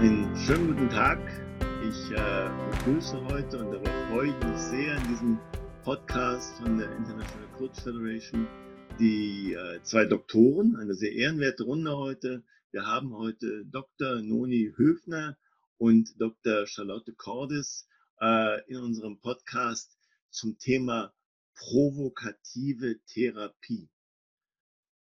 Einen schönen guten Tag. Ich äh, begrüße heute und darauf freue ich mich sehr in diesem Podcast von der International Coach Federation die äh, zwei Doktoren, eine sehr ehrenwerte Runde heute. Wir haben heute Dr. Noni Höfner und Dr. Charlotte Cordes äh, in unserem Podcast zum Thema provokative Therapie.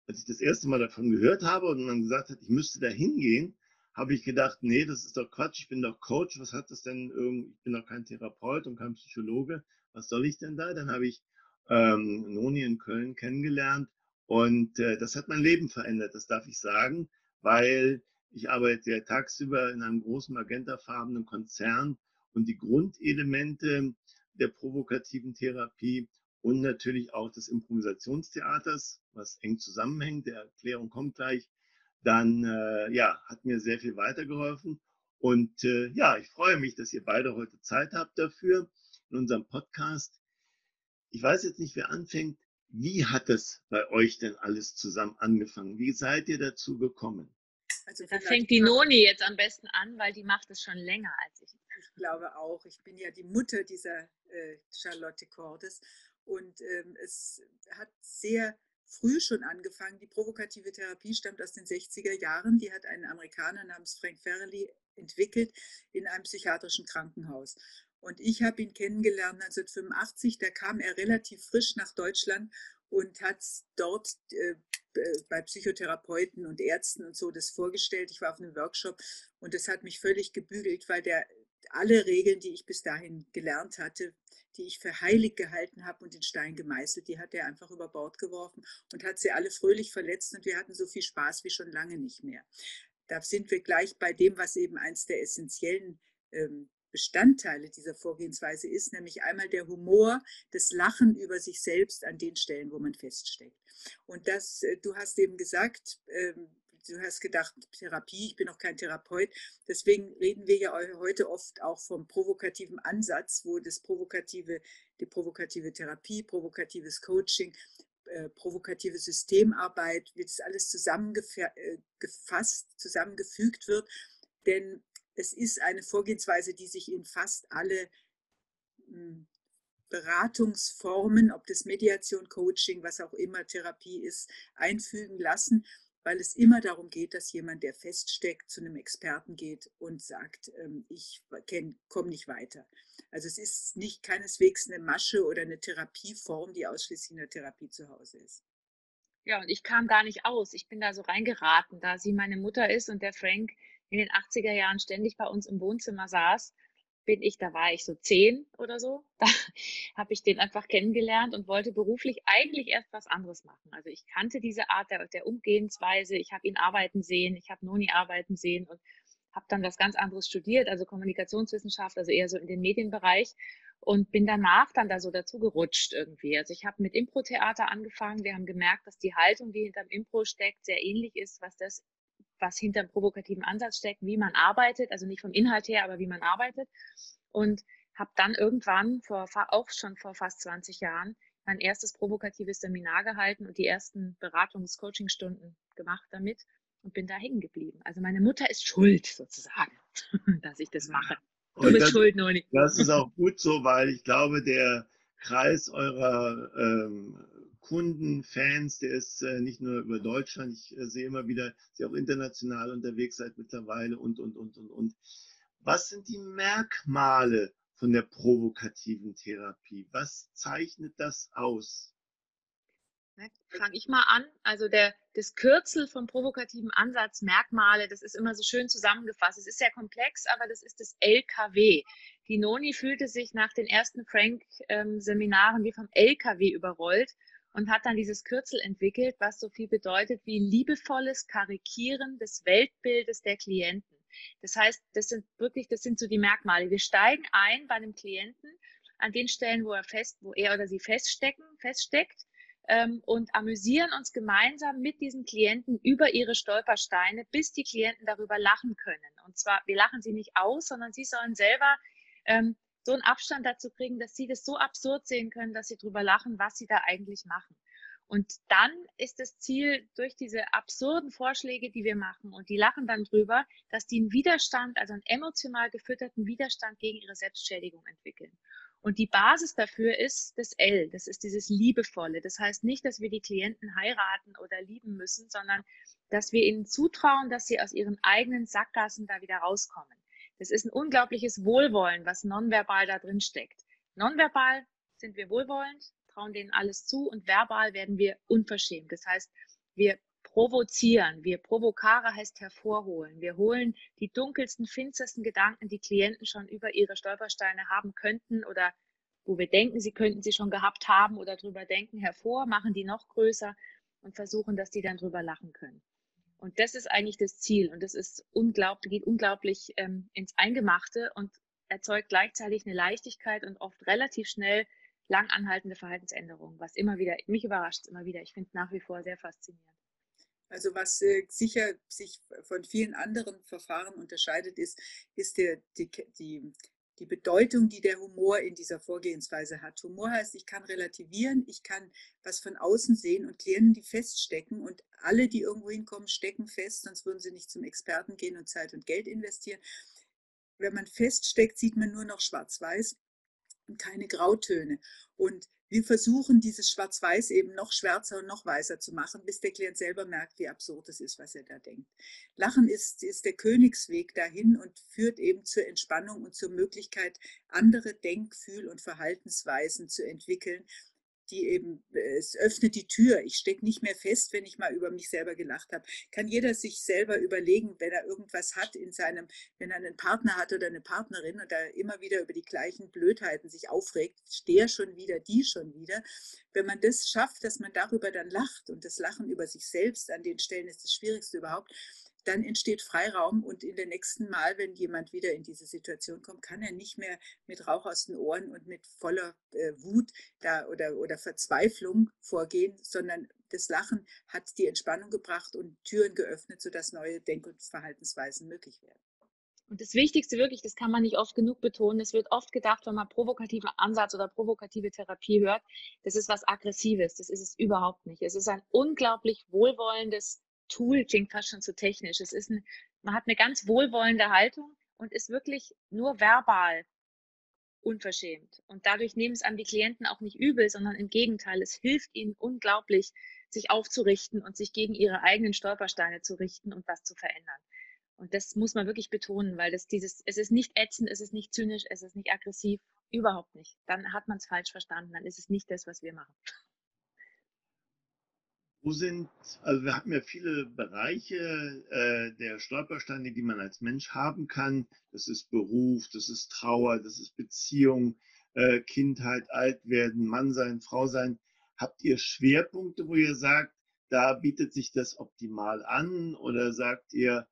Als ich das erste Mal davon gehört habe und man gesagt hat, ich müsste da hingehen, habe ich gedacht, nee, das ist doch Quatsch, ich bin doch Coach, was hat das denn irgendwie, ich bin doch kein Therapeut und kein Psychologe, was soll ich denn da? Dann habe ich ähm, Noni in Köln kennengelernt und äh, das hat mein Leben verändert, das darf ich sagen, weil ich arbeite ja tagsüber in einem großen magentafarbenen Konzern und die Grundelemente der provokativen Therapie und natürlich auch des Improvisationstheaters, was eng zusammenhängt, der Erklärung kommt gleich, dann äh, ja, hat mir sehr viel weitergeholfen. Und äh, ja, ich freue mich, dass ihr beide heute Zeit habt dafür in unserem Podcast. Ich weiß jetzt nicht, wer anfängt. Wie hat es bei euch denn alles zusammen angefangen? Wie seid ihr dazu gekommen? Also da fängt die Noni jetzt am besten an, weil die macht es schon länger als ich. Ich glaube auch. Ich bin ja die Mutter dieser äh, Charlotte Cordes und ähm, es hat sehr früh schon angefangen. Die provokative Therapie stammt aus den 60er Jahren. Die hat ein Amerikaner namens Frank Farrelly entwickelt in einem psychiatrischen Krankenhaus. Und ich habe ihn kennengelernt 1985. Da kam er relativ frisch nach Deutschland und hat dort äh, bei Psychotherapeuten und Ärzten und so das vorgestellt. Ich war auf einem Workshop und das hat mich völlig gebügelt, weil der alle Regeln, die ich bis dahin gelernt hatte, die ich für heilig gehalten habe und in Stein gemeißelt, die hat er einfach über Bord geworfen und hat sie alle fröhlich verletzt und wir hatten so viel Spaß wie schon lange nicht mehr. Da sind wir gleich bei dem, was eben eins der essentiellen ähm, Bestandteile dieser Vorgehensweise ist, nämlich einmal der Humor, das Lachen über sich selbst an den Stellen, wo man feststeckt. Und das, äh, du hast eben gesagt, ähm, du hast gedacht, Therapie, ich bin noch kein Therapeut. Deswegen reden wir ja heute oft auch vom provokativen Ansatz, wo das provokative, die provokative Therapie, provokatives Coaching, äh, provokative Systemarbeit, wie das alles zusammengefasst, äh, zusammengefügt wird. Denn es ist eine Vorgehensweise, die sich in fast alle hm, Beratungsformen, ob das Mediation, Coaching, was auch immer Therapie ist, einfügen lassen weil es immer darum geht, dass jemand, der feststeckt, zu einem Experten geht und sagt, ähm, ich komme nicht weiter. Also es ist nicht keineswegs eine Masche oder eine Therapieform, die ausschließlich in der Therapie zu Hause ist. Ja, und ich kam gar nicht aus. Ich bin da so reingeraten, da sie meine Mutter ist und der Frank in den 80er Jahren ständig bei uns im Wohnzimmer saß bin ich, da war ich so zehn oder so, da habe ich den einfach kennengelernt und wollte beruflich eigentlich erst was anderes machen. Also ich kannte diese Art der, der Umgehensweise, ich habe ihn arbeiten sehen, ich habe Noni arbeiten sehen und habe dann was ganz anderes studiert, also Kommunikationswissenschaft, also eher so in den Medienbereich und bin danach dann da so dazu gerutscht irgendwie. Also ich habe mit Impro-Theater angefangen. Wir haben gemerkt, dass die Haltung, die hinterm Impro steckt, sehr ähnlich ist, was das was hinter dem provokativen Ansatz steckt, wie man arbeitet, also nicht vom Inhalt her, aber wie man arbeitet. Und habe dann irgendwann, vor, auch schon vor fast 20 Jahren, mein erstes provokatives Seminar gehalten und die ersten Beratungs-Coaching-Stunden gemacht damit und bin da hängen geblieben. Also meine Mutter ist schuld sozusagen, dass ich das mache. Du und bist das, schuld, Noni. Das ist auch gut so, weil ich glaube, der Kreis eurer ähm, Kunden, Fans, der ist äh, nicht nur über Deutschland, ich äh, sehe immer wieder, dass ihr auch international unterwegs seid mittlerweile und, und, und, und, und. Was sind die Merkmale von der provokativen Therapie? Was zeichnet das aus? Fange ich mal an. Also der, das Kürzel vom provokativen Ansatz, Merkmale, das ist immer so schön zusammengefasst. Es ist sehr komplex, aber das ist das LKW. Die Noni fühlte sich nach den ersten Frank-Seminaren ähm, wie vom LKW überrollt und hat dann dieses Kürzel entwickelt, was so viel bedeutet wie liebevolles Karikieren des Weltbildes der Klienten. Das heißt, das sind wirklich, das sind so die Merkmale. Wir steigen ein bei einem Klienten an den Stellen, wo er fest, wo er oder sie feststecken, feststeckt ähm, und amüsieren uns gemeinsam mit diesen Klienten über ihre Stolpersteine, bis die Klienten darüber lachen können. Und zwar, wir lachen sie nicht aus, sondern sie sollen selber ähm, so einen Abstand dazu kriegen, dass sie das so absurd sehen können, dass sie drüber lachen, was sie da eigentlich machen. Und dann ist das Ziel durch diese absurden Vorschläge, die wir machen, und die lachen dann drüber, dass die einen Widerstand, also einen emotional gefütterten Widerstand gegen ihre Selbstschädigung entwickeln. Und die Basis dafür ist das L, das ist dieses Liebevolle. Das heißt nicht, dass wir die Klienten heiraten oder lieben müssen, sondern dass wir ihnen zutrauen, dass sie aus ihren eigenen Sackgassen da wieder rauskommen. Das ist ein unglaubliches Wohlwollen, was nonverbal da drin steckt. Nonverbal sind wir wohlwollend, trauen denen alles zu und verbal werden wir unverschämt. Das heißt, wir provozieren, wir provokare heißt hervorholen. Wir holen die dunkelsten, finstersten Gedanken, die Klienten schon über ihre Stolpersteine haben könnten oder wo wir denken, sie könnten sie schon gehabt haben oder drüber denken, hervor, machen die noch größer und versuchen, dass die dann drüber lachen können. Und das ist eigentlich das Ziel und das ist unglaublich, geht unglaublich ähm, ins Eingemachte und erzeugt gleichzeitig eine Leichtigkeit und oft relativ schnell lang anhaltende Verhaltensänderungen, was immer wieder, mich überrascht immer wieder. Ich finde es nach wie vor sehr faszinierend. Also was äh, sicher sich von vielen anderen Verfahren unterscheidet, ist, ist der, die, die, die Bedeutung, die der Humor in dieser Vorgehensweise hat. Humor heißt, ich kann relativieren, ich kann was von außen sehen und Klienten, die feststecken und alle, die irgendwo hinkommen, stecken fest, sonst würden sie nicht zum Experten gehen und Zeit und Geld investieren. Wenn man feststeckt, sieht man nur noch schwarz-weiß und keine Grautöne. Und wir versuchen, dieses Schwarz-Weiß eben noch schwärzer und noch weißer zu machen, bis der Klient selber merkt, wie absurd es ist, was er da denkt. Lachen ist, ist der Königsweg dahin und führt eben zur Entspannung und zur Möglichkeit, andere Denk-, Fühl- und Verhaltensweisen zu entwickeln, die eben, es öffnet die Tür. Ich stecke nicht mehr fest, wenn ich mal über mich selber gelacht habe. Kann jeder sich selber überlegen, wenn er irgendwas hat in seinem, wenn er einen Partner hat oder eine Partnerin und da immer wieder über die gleichen Blödheiten sich aufregt, der schon wieder, die schon wieder. Wenn man das schafft, dass man darüber dann lacht und das Lachen über sich selbst an den Stellen ist das Schwierigste überhaupt, dann entsteht Freiraum und in der nächsten Mal, wenn jemand wieder in diese Situation kommt, kann er nicht mehr mit Rauch aus den Ohren und mit voller äh, Wut da oder, oder Verzweiflung vorgehen, sondern das Lachen hat die Entspannung gebracht und Türen geöffnet, sodass neue Denk- und Verhaltensweisen möglich werden. Und das Wichtigste wirklich, das kann man nicht oft genug betonen, es wird oft gedacht, wenn man provokativen Ansatz oder provokative Therapie hört, das ist was Aggressives. Das ist es überhaupt nicht. Es ist ein unglaublich wohlwollendes Tool klingt fast schon zu technisch. Es ist ein, man hat eine ganz wohlwollende Haltung und ist wirklich nur verbal unverschämt. Und dadurch nehmen es einem die Klienten auch nicht übel, sondern im Gegenteil, es hilft ihnen unglaublich, sich aufzurichten und sich gegen ihre eigenen Stolpersteine zu richten und was zu verändern. Und das muss man wirklich betonen, weil das dieses, es ist nicht ätzend, es ist nicht zynisch, es ist nicht aggressiv, überhaupt nicht. Dann hat man es falsch verstanden, dann ist es nicht das, was wir machen. Wo sind, also wir haben ja viele Bereiche äh, der Stolpersteine, die man als Mensch haben kann. Das ist Beruf, das ist Trauer, das ist Beziehung, äh, Kindheit, Altwerden, Mann sein, Frau sein. Habt ihr Schwerpunkte, wo ihr sagt, da bietet sich das optimal an oder sagt ihr,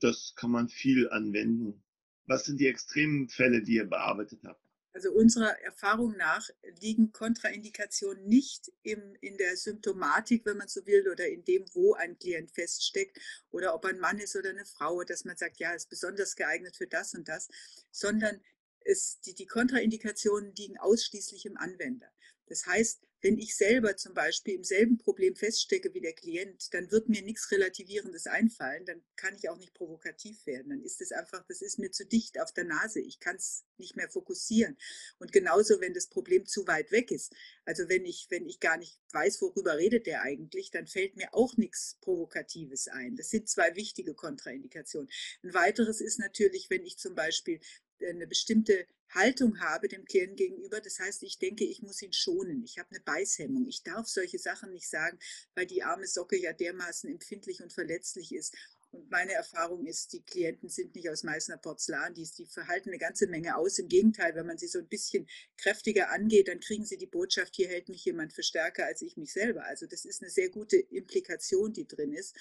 das kann man viel anwenden? Was sind die extremen Fälle, die ihr bearbeitet habt? Also unserer Erfahrung nach liegen Kontraindikationen nicht im, in der Symptomatik, wenn man so will, oder in dem, wo ein Klient feststeckt oder ob ein Mann ist oder eine Frau, dass man sagt, ja, ist besonders geeignet für das und das, sondern es, die, die Kontraindikationen liegen ausschließlich im Anwender. Das heißt, wenn ich selber zum Beispiel im selben Problem feststecke wie der Klient, dann wird mir nichts Relativierendes einfallen, dann kann ich auch nicht provokativ werden. Dann ist es einfach, das ist mir zu dicht auf der Nase. Ich kann es nicht mehr fokussieren. Und genauso, wenn das Problem zu weit weg ist. Also wenn ich, wenn ich gar nicht weiß, worüber redet der eigentlich, dann fällt mir auch nichts Provokatives ein. Das sind zwei wichtige Kontraindikationen. Ein weiteres ist natürlich, wenn ich zum Beispiel eine bestimmte Haltung habe dem Klienten gegenüber. Das heißt, ich denke, ich muss ihn schonen. Ich habe eine Beißhemmung. Ich darf solche Sachen nicht sagen, weil die arme Socke ja dermaßen empfindlich und verletzlich ist. Und meine Erfahrung ist, die Klienten sind nicht aus Meißner Porzellan, die, die verhalten eine ganze Menge aus. Im Gegenteil, wenn man sie so ein bisschen kräftiger angeht, dann kriegen sie die Botschaft, hier hält mich jemand für stärker als ich mich selber. Also das ist eine sehr gute Implikation, die drin ist.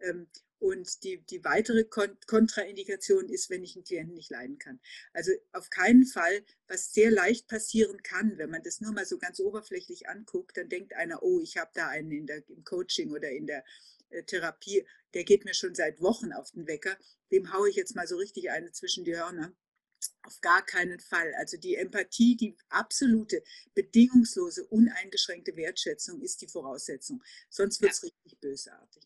Ähm, und die, die weitere Kontraindikation ist, wenn ich einen Klienten nicht leiden kann. Also auf keinen Fall, was sehr leicht passieren kann, wenn man das nur mal so ganz oberflächlich anguckt, dann denkt einer, oh, ich habe da einen in der, im Coaching oder in der Therapie, der geht mir schon seit Wochen auf den Wecker, dem haue ich jetzt mal so richtig eine zwischen die Hörner. Auf gar keinen Fall. Also die Empathie, die absolute, bedingungslose, uneingeschränkte Wertschätzung ist die Voraussetzung. Sonst wird es ja. richtig bösartig.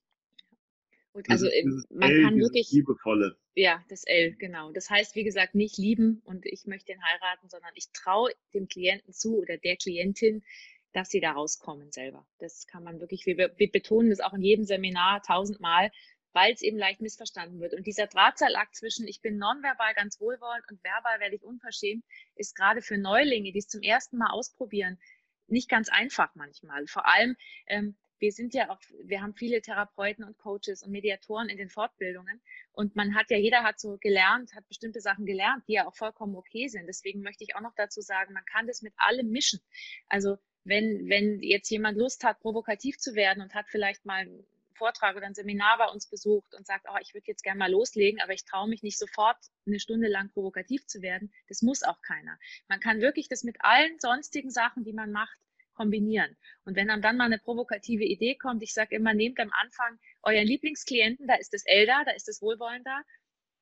Und also man L, kann wirklich. Liebevolle. Ja, das L, genau. Das heißt, wie gesagt, nicht lieben und ich möchte ihn heiraten, sondern ich traue dem Klienten zu oder der Klientin, dass sie da rauskommen selber. Das kann man wirklich, wir, wir betonen das auch in jedem Seminar tausendmal, weil es eben leicht missverstanden wird. Und dieser Drahtseilakt zwischen, ich bin nonverbal ganz wohlwollend und verbal werde ich unverschämt, ist gerade für Neulinge, die es zum ersten Mal ausprobieren, nicht ganz einfach manchmal. Vor allem, ähm, wir sind ja auch, wir haben viele Therapeuten und Coaches und Mediatoren in den Fortbildungen und man hat ja, jeder hat so gelernt, hat bestimmte Sachen gelernt, die ja auch vollkommen okay sind. Deswegen möchte ich auch noch dazu sagen, man kann das mit allem mischen. Also wenn, wenn jetzt jemand Lust hat, provokativ zu werden und hat vielleicht mal einen Vortrag oder ein Seminar bei uns besucht und sagt, oh, ich würde jetzt gerne mal loslegen, aber ich traue mich nicht sofort eine Stunde lang provokativ zu werden, das muss auch keiner. Man kann wirklich das mit allen sonstigen Sachen, die man macht, kombinieren. Und wenn einem dann mal eine provokative Idee kommt, ich sage immer, nehmt am Anfang euren Lieblingsklienten, da ist das da, da ist das Wohlwollen da,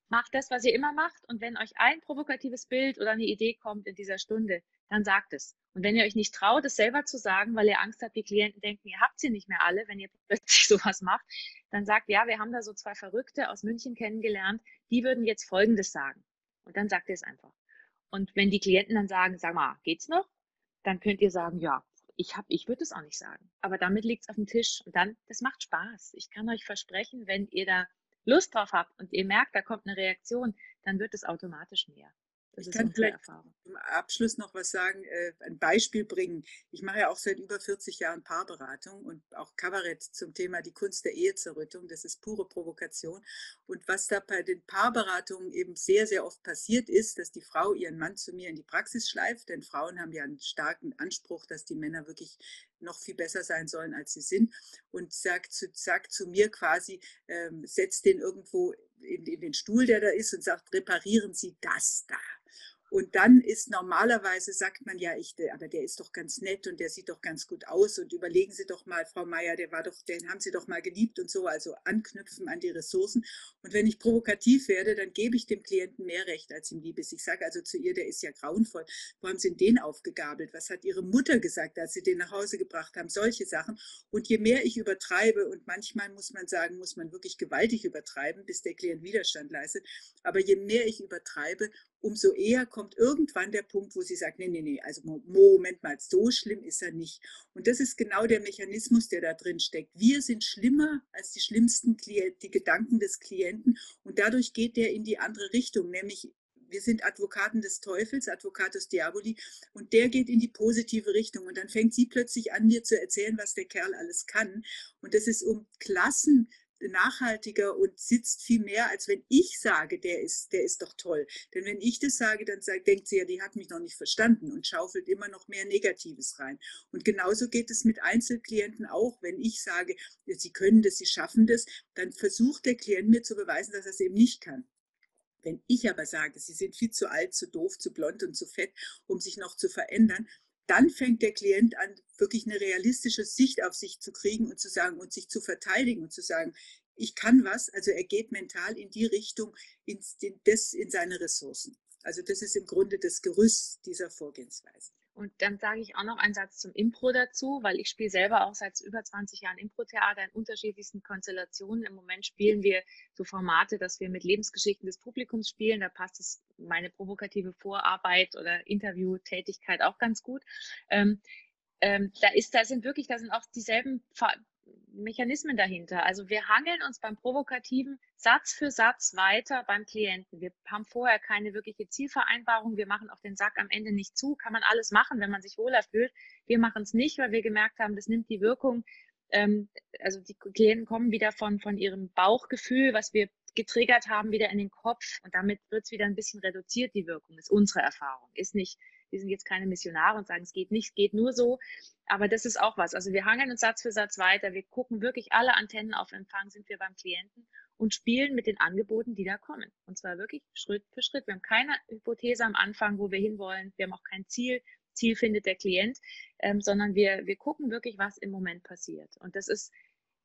macht das, was ihr immer macht. Und wenn euch ein provokatives Bild oder eine Idee kommt in dieser Stunde, dann sagt es. Und wenn ihr euch nicht traut, es selber zu sagen, weil ihr Angst habt, die Klienten denken, ihr habt sie nicht mehr alle, wenn ihr plötzlich sowas macht, dann sagt, ja, wir haben da so zwei Verrückte aus München kennengelernt, die würden jetzt Folgendes sagen. Und dann sagt ihr es einfach. Und wenn die Klienten dann sagen, sag mal, geht's noch? Dann könnt ihr sagen, ja, ich habe, ich würde es auch nicht sagen. Aber damit liegt es auf dem Tisch und dann, das macht Spaß. Ich kann euch versprechen, wenn ihr da Lust drauf habt und ihr merkt, da kommt eine Reaktion, dann wird es automatisch mehr. Das ich kann vielleicht Erfahrung. zum Abschluss noch was sagen, äh, ein Beispiel bringen. Ich mache ja auch seit über 40 Jahren Paarberatung und auch Kabarett zum Thema die Kunst der Ehezerrüttung. Das ist pure Provokation. Und was da bei den Paarberatungen eben sehr, sehr oft passiert ist, dass die Frau ihren Mann zu mir in die Praxis schleift, denn Frauen haben ja einen starken Anspruch, dass die Männer wirklich noch viel besser sein sollen, als sie sind. Und sagt zu, sagt zu mir quasi, ähm, setzt den irgendwo in, in den Stuhl, der da ist, und sagt, reparieren Sie das da. Und dann ist normalerweise, sagt man ja, ich, aber der ist doch ganz nett und der sieht doch ganz gut aus und überlegen Sie doch mal, Frau Meier, der war doch, den haben Sie doch mal geliebt und so, also anknüpfen an die Ressourcen. Und wenn ich provokativ werde, dann gebe ich dem Klienten mehr Recht, als ihm lieb ist. Ich sage also zu ihr, der ist ja grauenvoll. Wo haben Sie denn den aufgegabelt? Was hat Ihre Mutter gesagt, als Sie den nach Hause gebracht haben? Solche Sachen. Und je mehr ich übertreibe, und manchmal muss man sagen, muss man wirklich gewaltig übertreiben, bis der Klient Widerstand leistet, aber je mehr ich übertreibe, umso eher kommt irgendwann der Punkt, wo sie sagt, nee, nee, nee, also Moment mal, so schlimm ist er nicht. Und das ist genau der Mechanismus, der da drin steckt. Wir sind schlimmer als die schlimmsten Klient, die Gedanken des Klienten und dadurch geht der in die andere Richtung, nämlich wir sind Advokaten des Teufels, Advocatus Diaboli, und der geht in die positive Richtung. Und dann fängt sie plötzlich an, mir zu erzählen, was der Kerl alles kann. Und das ist um Klassen nachhaltiger und sitzt viel mehr, als wenn ich sage, der ist, der ist doch toll. Denn wenn ich das sage, dann sagt, denkt sie ja, die hat mich noch nicht verstanden und schaufelt immer noch mehr Negatives rein. Und genauso geht es mit Einzelklienten auch. Wenn ich sage, sie können das, sie schaffen das, dann versucht der Klient mir zu beweisen, dass er es eben nicht kann. Wenn ich aber sage, sie sind viel zu alt, zu doof, zu blond und zu fett, um sich noch zu verändern, dann fängt der Klient an, wirklich eine realistische Sicht auf sich zu kriegen und zu sagen und sich zu verteidigen und zu sagen, ich kann was. Also er geht mental in die Richtung, in, das, in seine Ressourcen. Also das ist im Grunde das Gerüst dieser Vorgehensweise. Und dann sage ich auch noch einen Satz zum Impro dazu, weil ich spiele selber auch seit über 20 Jahren Impro-Theater in unterschiedlichsten Konstellationen. Im Moment spielen wir so Formate, dass wir mit Lebensgeschichten des Publikums spielen. Da passt es meine provokative Vorarbeit oder Interviewtätigkeit auch ganz gut. Ähm, ähm, da ist, da sind wirklich, da sind auch dieselben Mechanismen dahinter. Also wir hangeln uns beim Provokativen Satz für Satz weiter beim Klienten. Wir haben vorher keine wirkliche Zielvereinbarung. Wir machen auch den Sack am Ende nicht zu. Kann man alles machen, wenn man sich wohler fühlt. Wir machen es nicht, weil wir gemerkt haben, das nimmt die Wirkung. Ähm, also die Klienten kommen wieder von, von ihrem Bauchgefühl, was wir getriggert haben, wieder in den Kopf. Und damit wird es wieder ein bisschen reduziert, die Wirkung. Ist unsere Erfahrung. Ist nicht wir sind jetzt keine Missionare und sagen, es geht nicht, es geht nur so. Aber das ist auch was. Also wir hangeln uns Satz für Satz weiter. Wir gucken wirklich alle Antennen auf Empfang, sind wir beim Klienten und spielen mit den Angeboten, die da kommen. Und zwar wirklich Schritt für Schritt. Wir haben keine Hypothese am Anfang, wo wir hinwollen. Wir haben auch kein Ziel. Ziel findet der Klient, ähm, sondern wir, wir gucken wirklich, was im Moment passiert. Und das ist,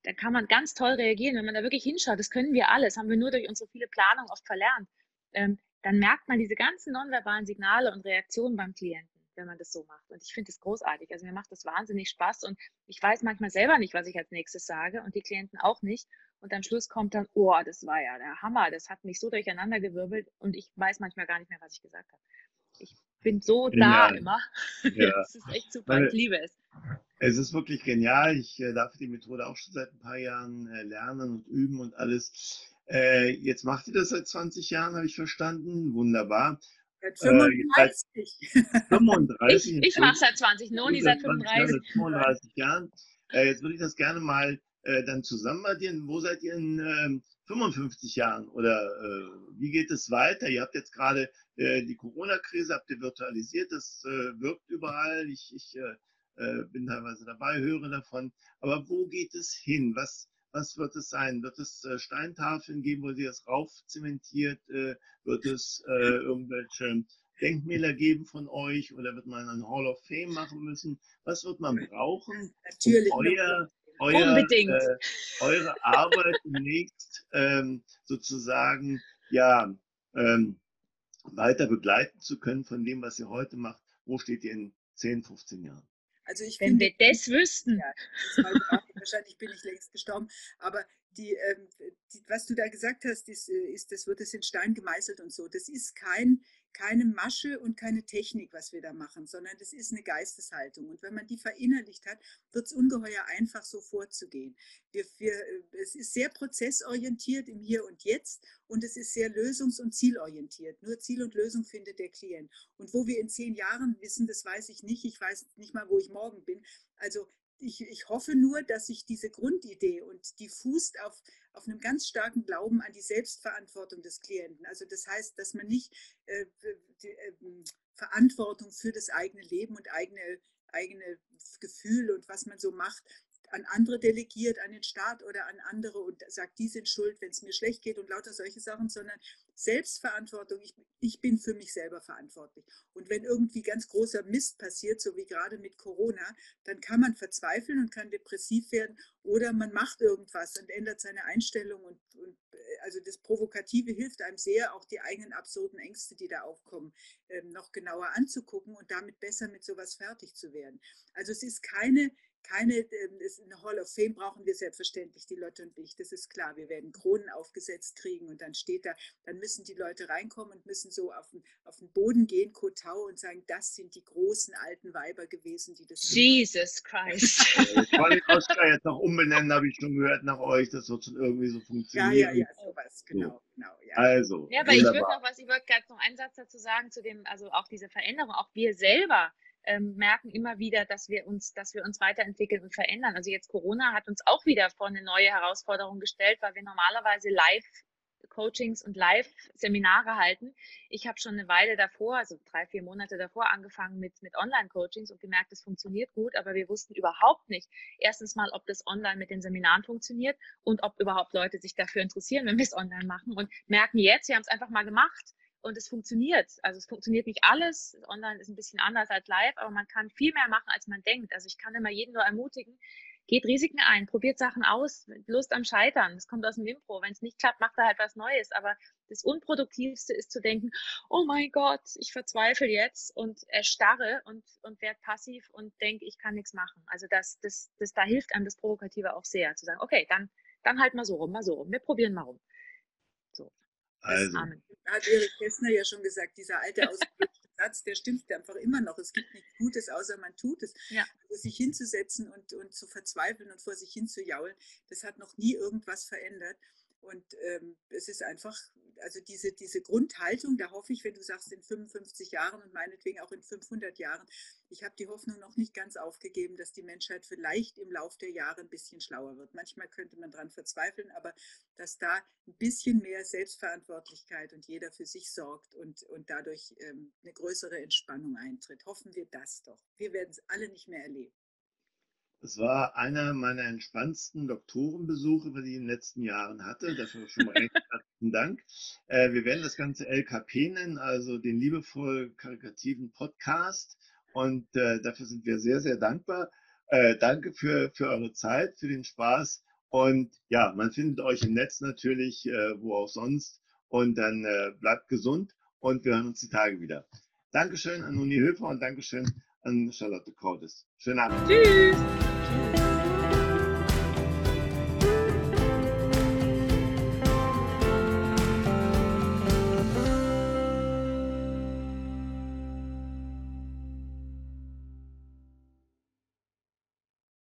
da kann man ganz toll reagieren, wenn man da wirklich hinschaut. Das können wir alles, haben wir nur durch unsere viele Planung oft verlernt. Ähm, dann merkt man diese ganzen nonverbalen Signale und Reaktionen beim Klienten, wenn man das so macht. Und ich finde das großartig. Also mir macht das wahnsinnig Spaß und ich weiß manchmal selber nicht, was ich als nächstes sage und die Klienten auch nicht. Und am Schluss kommt dann, oh, das war ja der Hammer, das hat mich so durcheinandergewirbelt und ich weiß manchmal gar nicht mehr, was ich gesagt habe. Ich bin so da ja. immer. Ja. das ist echt super, Meine, ich liebe es. Es ist wirklich genial. Ich äh, darf die Methode auch schon seit ein paar Jahren äh, lernen und üben und alles. Äh, jetzt macht ihr das seit 20 Jahren, habe ich verstanden. Wunderbar. Seit 35. Äh, 35. ich, ich mache seit 20, Noni seit 35. Seit 35 Jahren. Äh, jetzt würde ich das gerne mal äh, dann zusammen addieren. Wo seid ihr in 55 ähm, Jahren? Oder äh, wie geht es weiter? Ihr habt jetzt gerade äh, die Corona-Krise, habt ihr virtualisiert, das äh, wirkt überall. Ich, ich bin teilweise dabei, höre davon. Aber wo geht es hin? Was, was wird es sein? Wird es äh, Steintafeln geben, wo ihr das raufzementiert? Äh, wird es äh, irgendwelche Denkmäler geben von euch oder wird man ein Hall of Fame machen müssen? Was wird man brauchen? Natürlich. Um euer, euer, Unbedingt. Äh, eure Arbeit demnächst ähm, sozusagen ja ähm, weiter begleiten zu können von dem, was ihr heute macht. Wo steht ihr in 10, 15 Jahren? Also ich Wenn finde, wir das wüssten. Ja, wahrscheinlich bin ich längst gestorben, aber die, ähm, die, was du da gesagt hast, ist, äh, ist, das wird es in Stein gemeißelt und so. Das ist kein, keine Masche und keine Technik, was wir da machen, sondern das ist eine Geisteshaltung. Und wenn man die verinnerlicht hat, wird es ungeheuer einfach so vorzugehen. Wir, wir, äh, es ist sehr prozessorientiert im Hier und Jetzt und es ist sehr lösungs- und zielorientiert. Nur Ziel und Lösung findet der Klient. Und wo wir in zehn Jahren wissen, das weiß ich nicht. Ich weiß nicht mal, wo ich morgen bin. Also ich, ich hoffe nur, dass sich diese Grundidee und die fußt auf, auf einem ganz starken Glauben an die Selbstverantwortung des Klienten. Also das heißt, dass man nicht äh, die, äh, Verantwortung für das eigene Leben und eigene, eigene Gefühl und was man so macht, an andere delegiert, an den Staat oder an andere und sagt, die sind schuld, wenn es mir schlecht geht und lauter solche Sachen, sondern Selbstverantwortung. Ich, ich bin für mich selber verantwortlich. Und wenn irgendwie ganz großer Mist passiert, so wie gerade mit Corona, dann kann man verzweifeln und kann depressiv werden oder man macht irgendwas und ändert seine Einstellung und, und äh, also das Provokative hilft einem sehr, auch die eigenen absurden Ängste, die da aufkommen, ähm, noch genauer anzugucken und damit besser mit sowas fertig zu werden. Also es ist keine keine, ähm, eine Hall of Fame brauchen wir selbstverständlich, die Lotte und ich, das ist klar. Wir werden Kronen aufgesetzt kriegen und dann steht da, dann müssen die Leute reinkommen und müssen so auf den, auf den Boden gehen, Kotau, und sagen, das sind die großen alten Weiber gewesen, die das. Jesus Christ. ich wollte den Oscar jetzt noch umbenennen, habe ich schon gehört nach euch, das wird schon irgendwie so funktionieren. Ja, ja, ja, sowas, genau. So. genau ja. Also. Ja, aber wunderbar. ich würde noch was, ich wollte gerade noch einen Satz dazu sagen, zu dem, also auch diese Veränderung, auch wir selber ähm, merken immer wieder, dass wir uns, dass wir uns weiterentwickeln und verändern. Also jetzt Corona hat uns auch wieder vor eine neue Herausforderung gestellt, weil wir normalerweise live Coachings und Live-Seminare halten. Ich habe schon eine Weile davor, also drei, vier Monate davor, angefangen mit, mit Online-Coachings und gemerkt, es funktioniert gut, aber wir wussten überhaupt nicht, erstens mal, ob das online mit den Seminaren funktioniert und ob überhaupt Leute sich dafür interessieren, wenn wir es online machen und merken jetzt, wir haben es einfach mal gemacht und es funktioniert. Also es funktioniert nicht alles. Online ist ein bisschen anders als live, aber man kann viel mehr machen, als man denkt. Also ich kann immer jeden nur ermutigen, geht Risiken ein, probiert Sachen aus, Lust am Scheitern. Das kommt aus dem Impro. Wenn es nicht klappt, macht er halt was Neues. Aber das Unproduktivste ist zu denken, oh mein Gott, ich verzweifle jetzt und erstarre und, und werde passiv und denke, ich kann nichts machen. Also das, das, das, da hilft einem das Provokative auch sehr, zu sagen, okay, dann, dann halt mal so rum, mal so rum. Wir probieren mal rum. So. Also. Hat Erik Kästner ja schon gesagt, dieser alte Satz, der stimmt einfach immer noch. Es gibt nichts Gutes, außer man tut es. Ja. Also sich hinzusetzen und, und zu verzweifeln und vor sich hinzujaulen, das hat noch nie irgendwas verändert. Und ähm, es ist einfach, also diese, diese Grundhaltung, da hoffe ich, wenn du sagst, in 55 Jahren und meinetwegen auch in 500 Jahren, ich habe die Hoffnung noch nicht ganz aufgegeben, dass die Menschheit vielleicht im Laufe der Jahre ein bisschen schlauer wird. Manchmal könnte man daran verzweifeln, aber dass da ein bisschen mehr Selbstverantwortlichkeit und jeder für sich sorgt und, und dadurch ähm, eine größere Entspannung eintritt. Hoffen wir das doch. Wir werden es alle nicht mehr erleben. Es war einer meiner entspannendsten Doktorenbesuche, die ich in den letzten Jahren hatte. Dafür schon mal recht Dank. Äh, wir werden das Ganze LKP nennen, also den liebevoll karikativen Podcast. Und äh, dafür sind wir sehr, sehr dankbar. Äh, danke für, für eure Zeit, für den Spaß. Und ja, man findet euch im Netz natürlich, äh, wo auch sonst. Und dann äh, bleibt gesund und wir hören uns die Tage wieder. Dankeschön an Uni Höfer und Dankeschön an Charlotte Cordes. Schönen Abend. Tschüss.